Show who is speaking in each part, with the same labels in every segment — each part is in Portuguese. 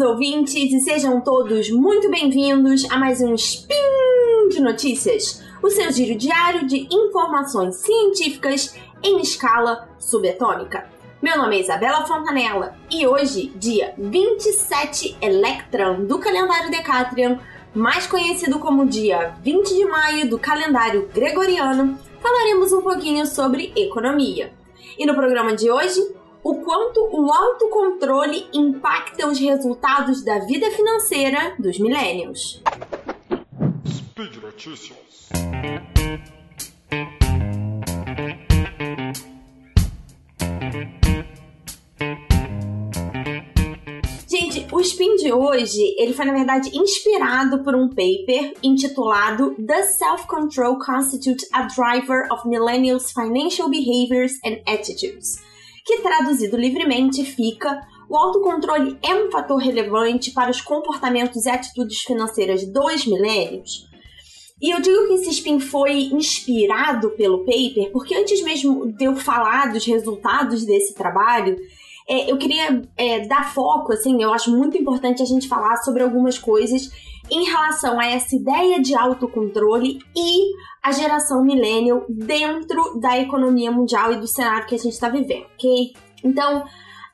Speaker 1: queridos ouvintes, e sejam todos muito bem-vindos a mais um Spin de Notícias, o seu giro diário de informações científicas em escala subatômica. Meu nome é Isabela Fontanella e hoje, dia 27 Electron do calendário Decatrian, mais conhecido como dia 20 de maio do calendário gregoriano, falaremos um pouquinho sobre economia. E no programa de hoje, o quanto o autocontrole impacta os resultados da vida financeira dos millennials. Speed Notícias. Gente, o spin de hoje, ele foi na verdade inspirado por um paper intitulado The Self-Control Constitutes a Driver of Millennials' Financial Behaviors and Attitudes que traduzido livremente fica: o autocontrole é um fator relevante para os comportamentos e atitudes financeiras dos milênios? E eu digo que esse spin foi inspirado pelo paper, porque antes mesmo de eu falar dos resultados desse trabalho, é, eu queria é, dar foco, assim, eu acho muito importante a gente falar sobre algumas coisas em relação a essa ideia de autocontrole e a geração millennial dentro da economia mundial e do cenário que a gente está vivendo, ok? Então,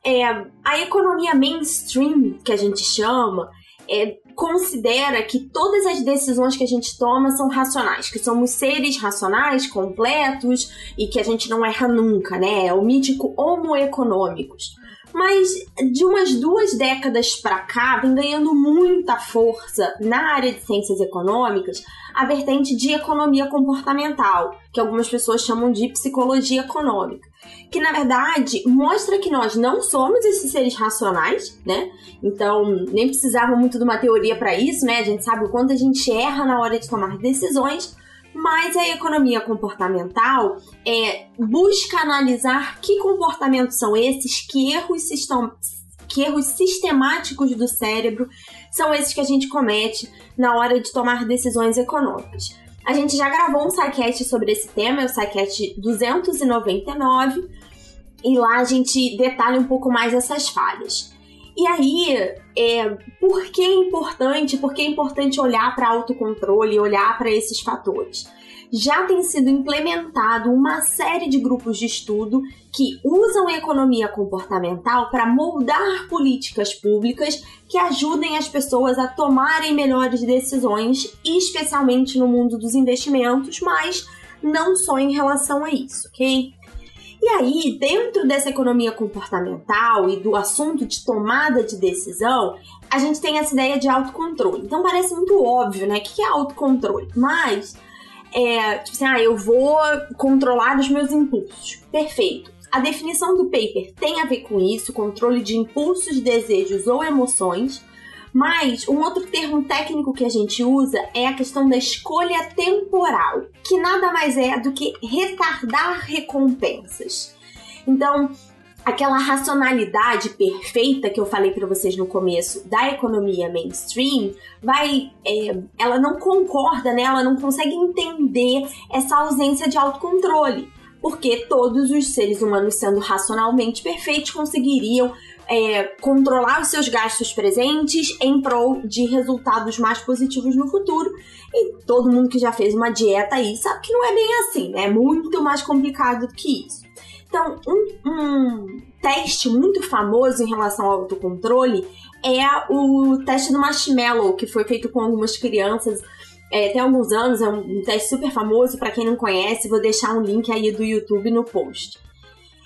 Speaker 1: é, a economia mainstream, que a gente chama, é, considera que todas as decisões que a gente toma são racionais, que somos seres racionais, completos e que a gente não erra nunca, né? É o mítico homo econômicos. Mas de umas duas décadas para cá vem ganhando muita força na área de ciências econômicas a vertente de economia comportamental, que algumas pessoas chamam de psicologia econômica, que na verdade mostra que nós não somos esses seres racionais, né? Então nem precisava muito de uma teoria para isso, né? A gente sabe o quanto a gente erra na hora de tomar decisões, mas a economia comportamental é, busca analisar que comportamentos são esses, que erros, que erros sistemáticos do cérebro são esses que a gente comete na hora de tomar decisões econômicas. A gente já gravou um SciCast sobre esse tema, é o SciCast 299, e lá a gente detalha um pouco mais essas falhas. E aí, é, por que é importante? Por que é importante olhar para autocontrole, olhar para esses fatores? já tem sido implementado uma série de grupos de estudo que usam economia comportamental para moldar políticas públicas que ajudem as pessoas a tomarem melhores decisões, especialmente no mundo dos investimentos, mas não só em relação a isso, ok? E aí, dentro dessa economia comportamental e do assunto de tomada de decisão, a gente tem essa ideia de autocontrole. Então parece muito óbvio, né? O que é autocontrole? Mas é, tipo assim, ah, eu vou controlar os meus impulsos. Perfeito. A definição do paper tem a ver com isso, controle de impulsos, desejos ou emoções. Mas um outro termo técnico que a gente usa é a questão da escolha temporal, que nada mais é do que retardar recompensas. Então, aquela racionalidade perfeita que eu falei para vocês no começo da economia mainstream vai é, ela não concorda né ela não consegue entender essa ausência de autocontrole porque todos os seres humanos sendo racionalmente perfeitos conseguiriam é, controlar os seus gastos presentes em prol de resultados mais positivos no futuro. E todo mundo que já fez uma dieta aí sabe que não é bem assim, né? É muito mais complicado do que isso. Então, um, um teste muito famoso em relação ao autocontrole é o teste do marshmallow, que foi feito com algumas crianças é, tem alguns anos, é um, teste super famoso, para quem não conhece, vou deixar um link aí do YouTube no post.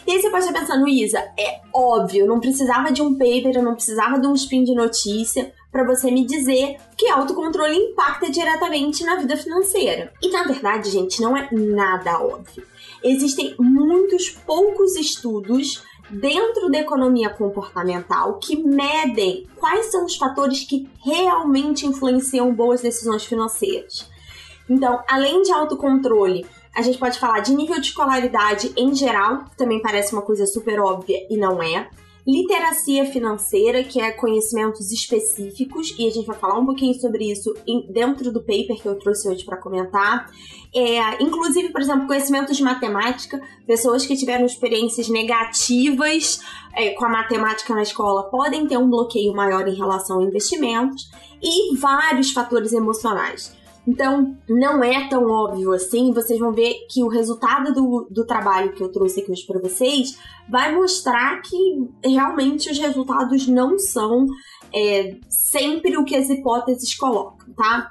Speaker 1: E aí você pode estar pensando, Isa, é óbvio, não precisava de um paper, eu não precisava de um spin de notícia para você me dizer que autocontrole impacta diretamente na vida financeira. E na verdade, gente, não é nada óbvio. Existem muitos poucos estudos dentro da economia comportamental que medem quais são os fatores que realmente influenciam boas decisões financeiras. Então, além de autocontrole, a gente pode falar de nível de escolaridade em geral, que também parece uma coisa super óbvia e não é. literacia financeira, que é conhecimentos específicos, e a gente vai falar um pouquinho sobre isso dentro do paper que eu trouxe hoje para comentar. É, inclusive, por exemplo, conhecimentos de matemática, pessoas que tiveram experiências negativas é, com a matemática na escola podem ter um bloqueio maior em relação a investimentos, e vários fatores emocionais. Então, não é tão óbvio assim. Vocês vão ver que o resultado do, do trabalho que eu trouxe aqui hoje para vocês vai mostrar que realmente os resultados não são é, sempre o que as hipóteses colocam, tá?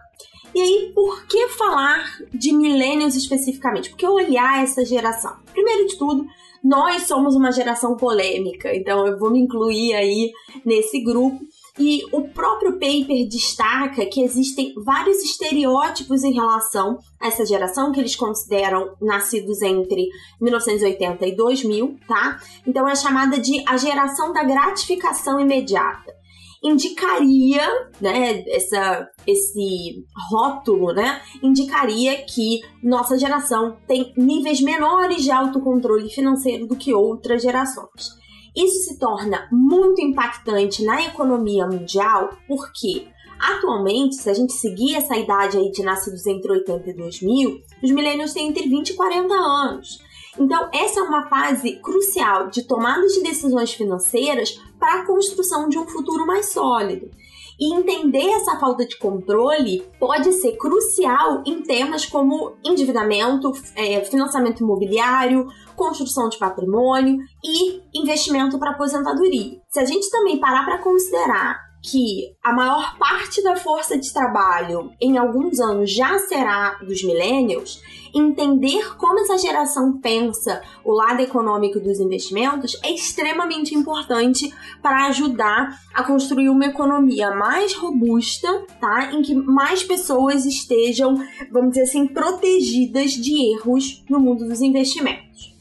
Speaker 1: E aí, por que falar de millennials especificamente? Por que olhar essa geração? Primeiro de tudo, nós somos uma geração polêmica, então eu vou me incluir aí nesse grupo e o próprio paper destaca que existem vários estereótipos em relação a essa geração que eles consideram nascidos entre 1980 e 2000, tá? Então é chamada de a geração da gratificação imediata. Indicaria, né, essa, esse rótulo, né, indicaria que nossa geração tem níveis menores de autocontrole financeiro do que outras gerações. Isso se torna muito impactante na economia mundial porque Atualmente, se a gente seguir essa idade aí de nascidos entre 80 e 2000, os milênios têm entre 20 e 40 anos. Então, essa é uma fase crucial de tomada de decisões financeiras para a construção de um futuro mais sólido. E entender essa falta de controle pode ser crucial em temas como endividamento, é, financiamento imobiliário, construção de patrimônio e investimento para aposentadoria. Se a gente também parar para considerar que a maior parte da força de trabalho em alguns anos já será dos millennials, entender como essa geração pensa o lado econômico dos investimentos é extremamente importante para ajudar a construir uma economia mais robusta, tá? Em que mais pessoas estejam, vamos dizer assim, protegidas de erros no mundo dos investimentos.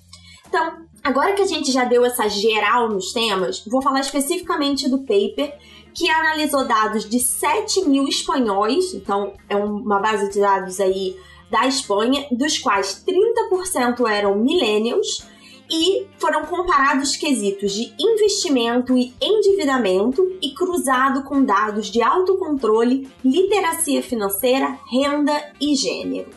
Speaker 1: Então, agora que a gente já deu essa geral nos temas, vou falar especificamente do paper que analisou dados de 7 mil espanhóis, então é uma base de dados aí da Espanha, dos quais 30% eram millennials, e foram comparados quesitos de investimento e endividamento e cruzado com dados de autocontrole, literacia financeira, renda e gênero.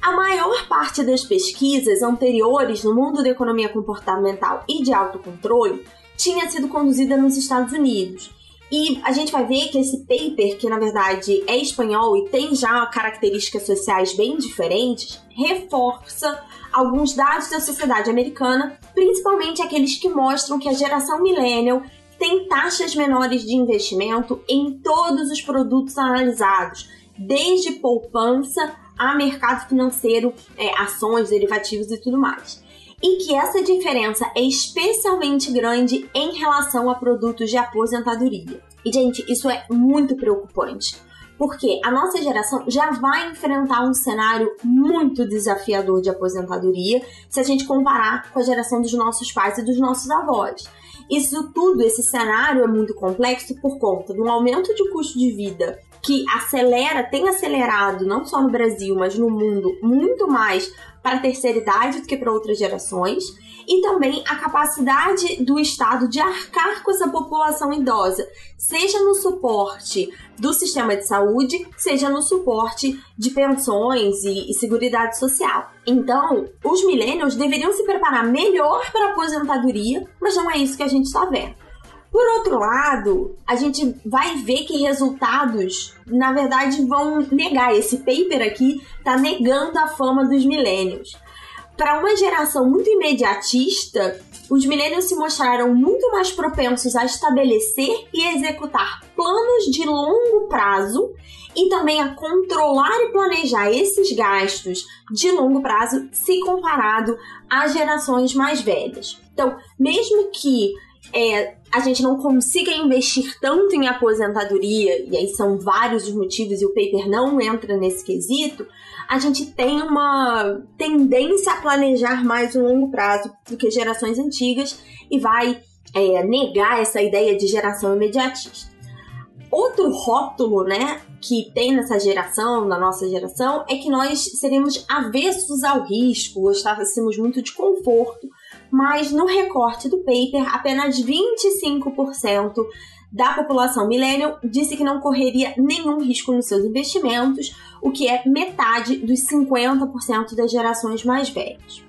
Speaker 1: A maior parte das pesquisas anteriores no mundo da economia comportamental e de autocontrole tinha sido conduzida nos Estados Unidos e a gente vai ver que esse paper, que na verdade é espanhol e tem já características sociais bem diferentes, reforça alguns dados da sociedade americana, principalmente aqueles que mostram que a geração millennial tem taxas menores de investimento em todos os produtos analisados, desde poupança a mercado financeiro, é, ações, derivativos e tudo mais e que essa diferença é especialmente grande em relação a produtos de aposentadoria. E, gente, isso é muito preocupante. Porque a nossa geração já vai enfrentar um cenário muito desafiador de aposentadoria se a gente comparar com a geração dos nossos pais e dos nossos avós. Isso tudo, esse cenário é muito complexo por conta do aumento de custo de vida que acelera, tem acelerado não só no Brasil, mas no mundo muito mais para a terceira idade do que para outras gerações, e também a capacidade do Estado de arcar com essa população idosa, seja no suporte do sistema de saúde, seja no suporte de pensões e, e seguridade social. Então, os millennials deveriam se preparar melhor para a aposentadoria, mas não é isso que a gente está vendo. Por outro lado, a gente vai ver que resultados, na verdade, vão negar. Esse paper aqui está negando a fama dos milênios. Para uma geração muito imediatista, os milênios se mostraram muito mais propensos a estabelecer e executar planos de longo prazo e também a controlar e planejar esses gastos de longo prazo se comparado às gerações mais velhas. Então, mesmo que é, a gente não consiga investir tanto em aposentadoria, e aí são vários os motivos e o paper não entra nesse quesito, a gente tem uma tendência a planejar mais um longo prazo do que gerações antigas e vai é, negar essa ideia de geração imediatista. Outro rótulo, né, que tem nessa geração, na nossa geração, é que nós seríamos avessos ao risco, gostássemos muito de conforto, mas no recorte do paper, apenas 25% da população millennial disse que não correria nenhum risco nos seus investimentos, o que é metade dos 50% das gerações mais velhas.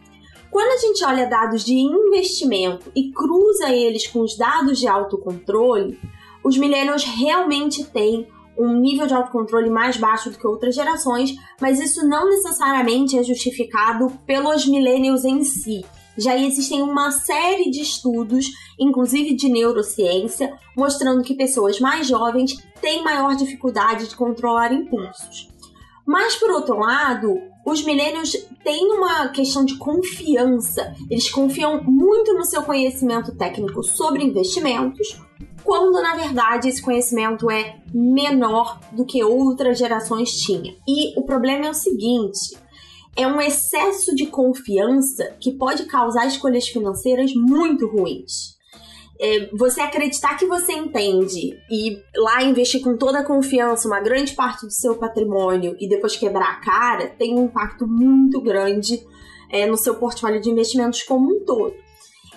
Speaker 1: Quando a gente olha dados de investimento e cruza eles com os dados de autocontrole, os millennials realmente têm um nível de autocontrole mais baixo do que outras gerações, mas isso não necessariamente é justificado pelos millennials em si. Já existem uma série de estudos, inclusive de neurociência, mostrando que pessoas mais jovens têm maior dificuldade de controlar impulsos. Mas, por outro lado, os milênios têm uma questão de confiança. Eles confiam muito no seu conhecimento técnico sobre investimentos, quando na verdade esse conhecimento é menor do que outras gerações tinham. E o problema é o seguinte: é um excesso de confiança que pode causar escolhas financeiras muito ruins é, você acreditar que você entende e lá investir com toda a confiança uma grande parte do seu patrimônio e depois quebrar a cara, tem um impacto muito grande é, no seu portfólio de investimentos como um todo.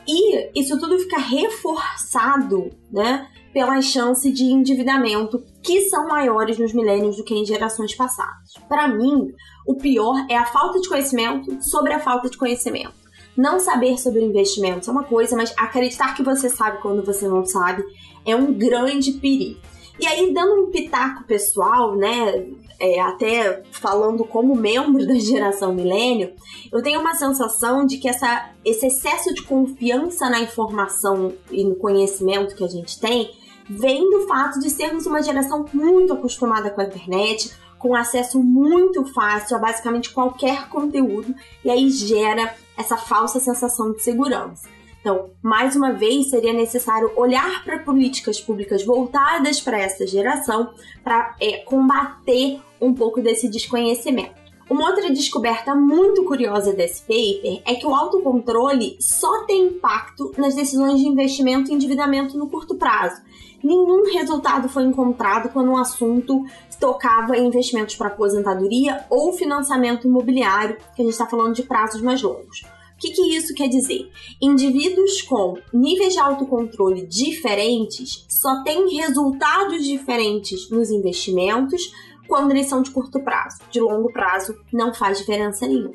Speaker 1: E isso tudo fica reforçado, né, pelas chances de endividamento que são maiores nos milênios do que em gerações passadas. Para mim, o pior é a falta de conhecimento sobre a falta de conhecimento. Não saber sobre investimentos é uma coisa, mas acreditar que você sabe quando você não sabe é um grande perigo. E aí, dando um pitaco pessoal, né? É, até falando como membro da geração milênio, eu tenho uma sensação de que essa, esse excesso de confiança na informação e no conhecimento que a gente tem vem do fato de sermos uma geração muito acostumada com a internet, com acesso muito fácil a basicamente qualquer conteúdo, e aí gera essa falsa sensação de segurança. Então, mais uma vez, seria necessário olhar para políticas públicas voltadas para essa geração para é, combater um pouco desse desconhecimento. Uma outra descoberta muito curiosa desse paper é que o autocontrole só tem impacto nas decisões de investimento e endividamento no curto prazo. Nenhum resultado foi encontrado quando o assunto tocava em investimentos para aposentadoria ou financiamento imobiliário, que a gente está falando de prazos mais longos. O que, que, isso quer dizer? Indivíduos com níveis de autocontrole diferentes só têm resultados diferentes nos investimentos quando eles são de curto prazo. De longo prazo, não faz diferença nenhuma.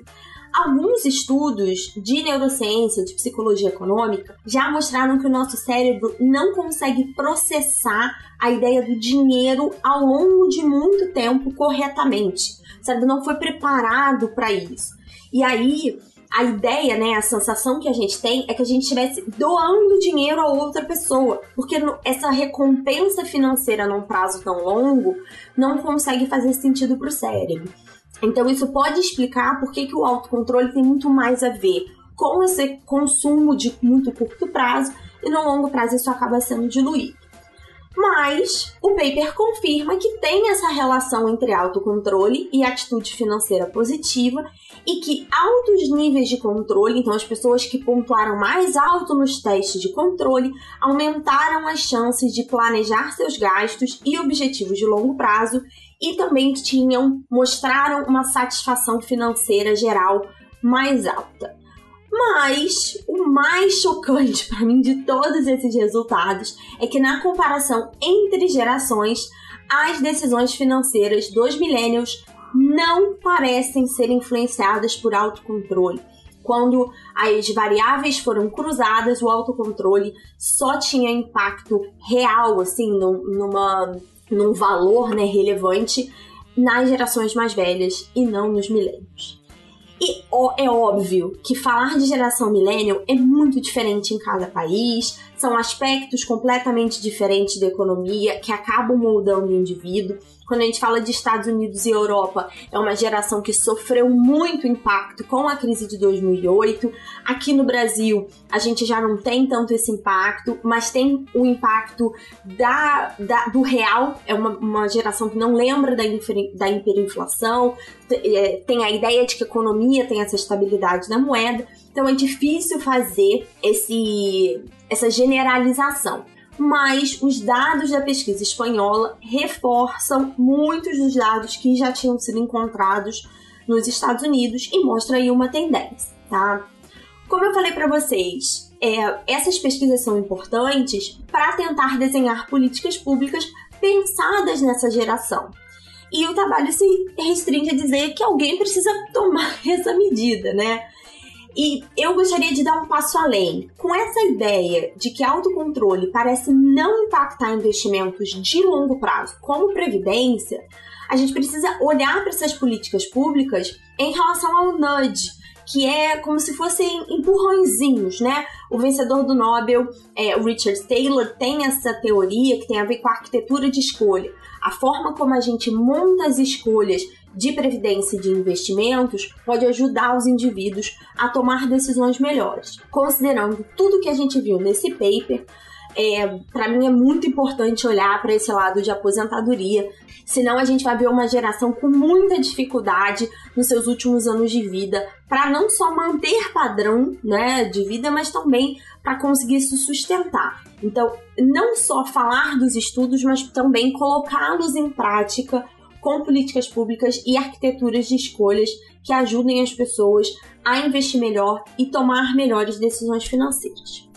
Speaker 1: Alguns estudos de neurociência, de psicologia econômica, já mostraram que o nosso cérebro não consegue processar a ideia do dinheiro ao longo de muito tempo corretamente. O cérebro não foi preparado para isso. E aí, a ideia, né, a sensação que a gente tem é que a gente estivesse doando dinheiro a outra pessoa, porque essa recompensa financeira num prazo tão longo não consegue fazer sentido para o cérebro. Então isso pode explicar por que, que o autocontrole tem muito mais a ver com esse consumo de muito curto prazo e no longo prazo isso acaba sendo diluído. Mas o paper confirma que tem essa relação entre autocontrole e atitude financeira positiva e que altos níveis de controle, então as pessoas que pontuaram mais alto nos testes de controle, aumentaram as chances de planejar seus gastos e objetivos de longo prazo e também tinham mostraram uma satisfação financeira geral mais alta. Mas o mais chocante para mim de todos esses resultados é que na comparação entre gerações, as decisões financeiras dos millennials não parecem ser influenciadas por autocontrole. Quando as variáveis foram cruzadas, o autocontrole só tinha impacto real, assim, numa, num valor né, relevante nas gerações mais velhas e não nos milênios. E é óbvio que falar de geração millennial é muito diferente em cada país, são aspectos completamente diferentes da economia que acabam moldando o indivíduo. Quando a gente fala de Estados Unidos e Europa, é uma geração que sofreu muito impacto com a crise de 2008. Aqui no Brasil, a gente já não tem tanto esse impacto, mas tem o impacto da, da do real. É uma, uma, geração que não lembra da, da hiperinflação, é, tem a ideia de que a economia tem essa estabilidade da moeda. Então é difícil fazer esse, essa generalização mas os dados da pesquisa espanhola reforçam muitos dos dados que já tinham sido encontrados nos Estados Unidos e mostra aí uma tendência, tá? Como eu falei para vocês, é, essas pesquisas são importantes para tentar desenhar políticas públicas pensadas nessa geração. E o trabalho se restringe a dizer que alguém precisa tomar essa medida, né? E eu gostaria de dar um passo além. Com essa ideia de que autocontrole parece não impactar investimentos de longo prazo, como previdência, a gente precisa olhar para essas políticas públicas em relação ao nudge, que é como se fossem empurrõezinhos, né? O vencedor do Nobel, é, Richard Taylor, tem essa teoria que tem a ver com a arquitetura de escolha. A forma como a gente monta as escolhas de previdência e de investimentos pode ajudar os indivíduos a tomar decisões melhores. Considerando tudo que a gente viu nesse paper, é, para mim é muito importante olhar para esse lado de aposentadoria, senão a gente vai ver uma geração com muita dificuldade nos seus últimos anos de vida para não só manter padrão né, de vida, mas também para conseguir se sustentar. Então, não só falar dos estudos, mas também colocá-los em prática com políticas públicas e arquiteturas de escolhas que ajudem as pessoas a investir melhor e tomar melhores decisões financeiras.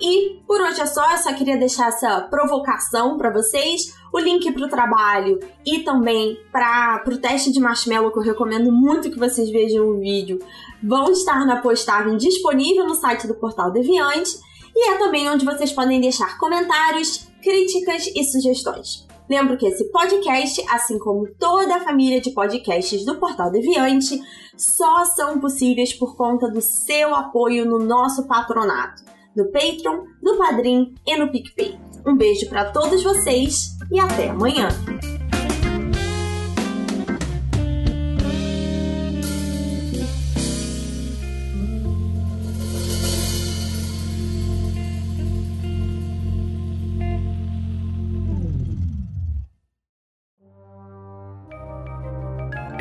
Speaker 1: E por hoje é só, eu só queria deixar essa provocação para vocês, o link para o trabalho e também para o teste de marshmallow que eu recomendo muito que vocês vejam o vídeo, vão estar na postagem disponível no site do Portal Deviante e é também onde vocês podem deixar comentários, críticas e sugestões. Lembro que esse podcast, assim como toda a família de podcasts do Portal Deviante, só são possíveis por conta do seu apoio no nosso patronato, no Patreon, no Padrim e no PicPay. Um beijo para todos vocês e até amanhã!